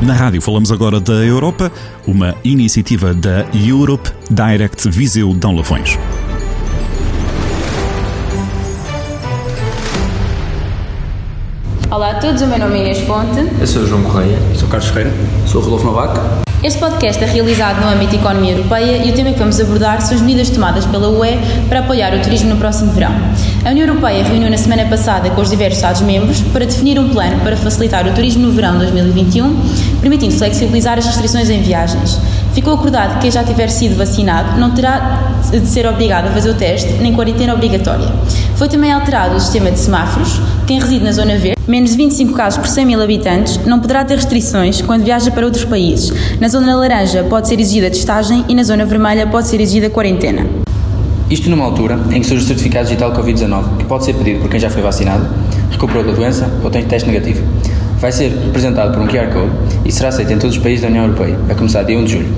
Na rádio falamos agora da Europa, uma iniciativa da Europe Direct Viseu Dão Lafões. Olá a todos, o meu nome é Inês Fonte. Eu sou o João Correia. Sou Carlos Ferreira. Sou o Rodolfo Novac. Este podcast é realizado no âmbito da economia europeia e o tema que vamos abordar são as medidas tomadas pela UE para apoiar o turismo no próximo verão. A União Europeia reuniu na semana passada com os diversos Estados-membros para definir um plano para facilitar o turismo no verão 2021, permitindo flexibilizar as restrições em viagens. Ficou acordado que quem já tiver sido vacinado não terá de ser obrigado a fazer o teste, nem quarentena obrigatória. Foi também alterado o sistema de semáforos. Quem reside na zona verde, menos de 25 casos por 100 mil habitantes, não poderá ter restrições quando viaja para outros países. Na zona laranja pode ser exigida testagem e na zona vermelha pode ser exigida quarentena. Isto numa altura em que surge o certificado digital Covid-19, que pode ser pedido por quem já foi vacinado, recuperou da doença ou tem teste negativo. Vai ser representado por um QR Code e será aceito em todos os países da União Europeia, a começar dia 1 de julho.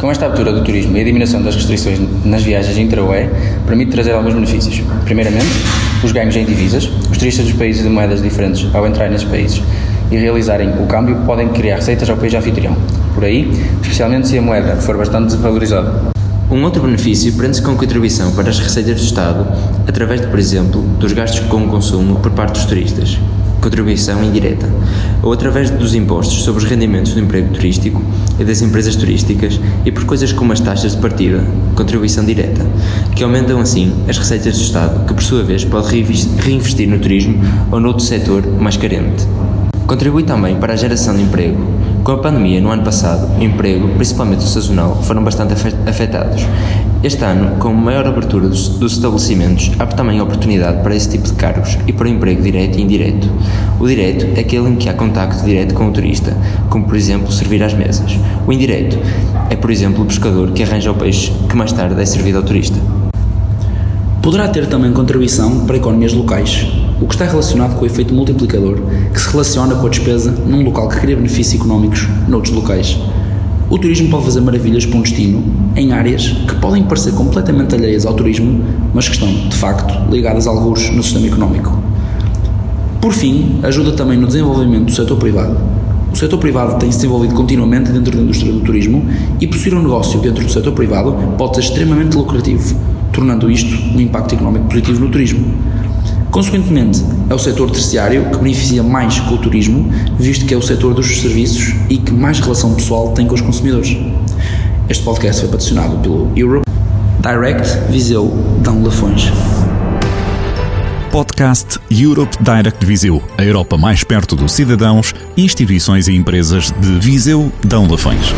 Com esta abertura do turismo e a diminuição das restrições nas viagens intra-UE, permite trazer alguns benefícios. Primeiramente, os ganhos em divisas. Os turistas dos países de moedas diferentes, ao entrar nesses países e realizarem o câmbio, podem criar receitas ao país anfitrião. Por aí, especialmente se a moeda for bastante desvalorizada. Um outro benefício prende-se com contribuição para as receitas do Estado, através de, por exemplo, dos gastos com o consumo por parte dos turistas, contribuição indireta, ou através dos impostos sobre os rendimentos do emprego turístico e das empresas turísticas e por coisas como as taxas de partida, contribuição direta, que aumentam assim as receitas do Estado, que por sua vez pode reinvestir no turismo ou noutro setor mais carente. Contribui também para a geração de emprego. Com a pandemia no ano passado, o emprego, principalmente o sazonal, foram bastante afetados. Este ano, com maior abertura dos, dos estabelecimentos, abre também oportunidade para esse tipo de cargos e para o emprego direto e indireto. O direto é aquele em que há contacto direto com o turista, como por exemplo servir às mesas. O indireto é, por exemplo, o pescador que arranja o peixe que mais tarde é servido ao turista. Poderá ter também contribuição para economias locais, o que está relacionado com o efeito multiplicador que se relaciona com a despesa num local que cria benefícios económicos noutros locais. O turismo pode fazer maravilhas para um destino em áreas que podem parecer completamente alheias ao turismo, mas que estão, de facto, ligadas a alguns no sistema económico. Por fim, ajuda também no desenvolvimento do setor privado. O setor privado tem se desenvolvido continuamente dentro da indústria do turismo e possuir um negócio dentro do setor privado pode ser extremamente lucrativo, tornando isto um impacto económico positivo no turismo. Consequentemente, é o setor terciário que beneficia mais com o turismo, visto que é o setor dos serviços e que mais relação pessoal tem com os consumidores. Este podcast foi patrocinado pelo Europe Direct Viseu Dão Lafões. Podcast Europe Direct Viseu, a Europa mais perto dos cidadãos, instituições e empresas de Viseu Dão Lafões.